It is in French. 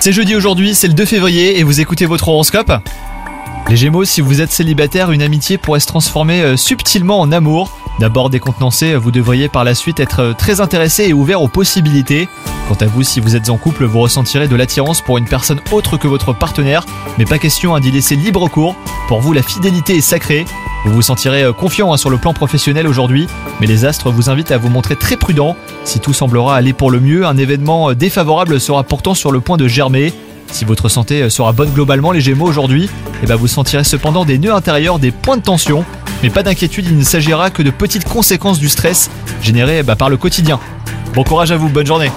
C'est jeudi aujourd'hui, c'est le 2 février et vous écoutez votre horoscope Les Gémeaux, si vous êtes célibataire, une amitié pourrait se transformer euh, subtilement en amour. D'abord décontenancé, vous devriez par la suite être euh, très intéressé et ouvert aux possibilités. Quant à vous, si vous êtes en couple, vous ressentirez de l'attirance pour une personne autre que votre partenaire, mais pas question hein, d'y laisser libre cours. Pour vous, la fidélité est sacrée. Vous vous sentirez euh, confiant hein, sur le plan professionnel aujourd'hui, mais les astres vous invitent à vous montrer très prudent. Si tout semblera aller pour le mieux, un événement euh, défavorable sera pourtant sur le point de germer. Si votre santé euh, sera bonne globalement, les Gémeaux aujourd'hui, eh ben vous sentirez cependant des nœuds intérieurs, des points de tension. Mais pas d'inquiétude, il ne s'agira que de petites conséquences du stress généré bah, par le quotidien. Bon courage à vous, bonne journée